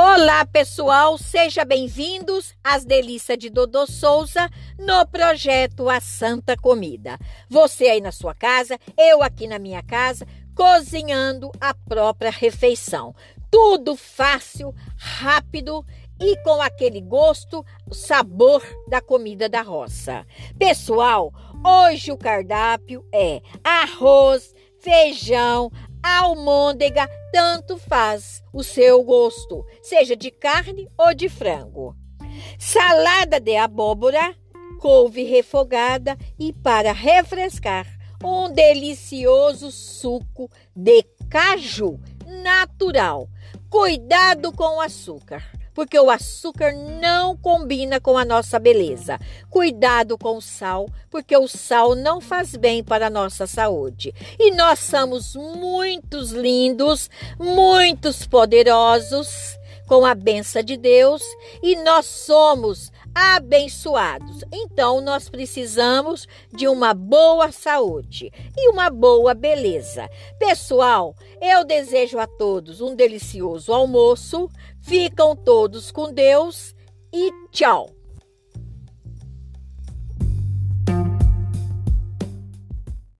Olá, pessoal, sejam bem-vindos às delícias de Dodô Souza no projeto A Santa Comida. Você aí na sua casa, eu aqui na minha casa, cozinhando a própria refeição. Tudo fácil, rápido e com aquele gosto, sabor da comida da roça. Pessoal, hoje o cardápio é arroz, feijão, almôndega, tanto faz o seu gosto, seja de carne ou de frango. Salada de abóbora, couve refogada e para refrescar, um delicioso suco de caju natural. Cuidado com o açúcar porque o açúcar não combina com a nossa beleza. Cuidado com o sal, porque o sal não faz bem para a nossa saúde. E nós somos muitos lindos, muitos poderosos com a benção de Deus e nós somos abençoados. Então nós precisamos de uma boa saúde e uma boa beleza. Pessoal, eu desejo a todos um delicioso almoço. Ficam todos com Deus e tchau.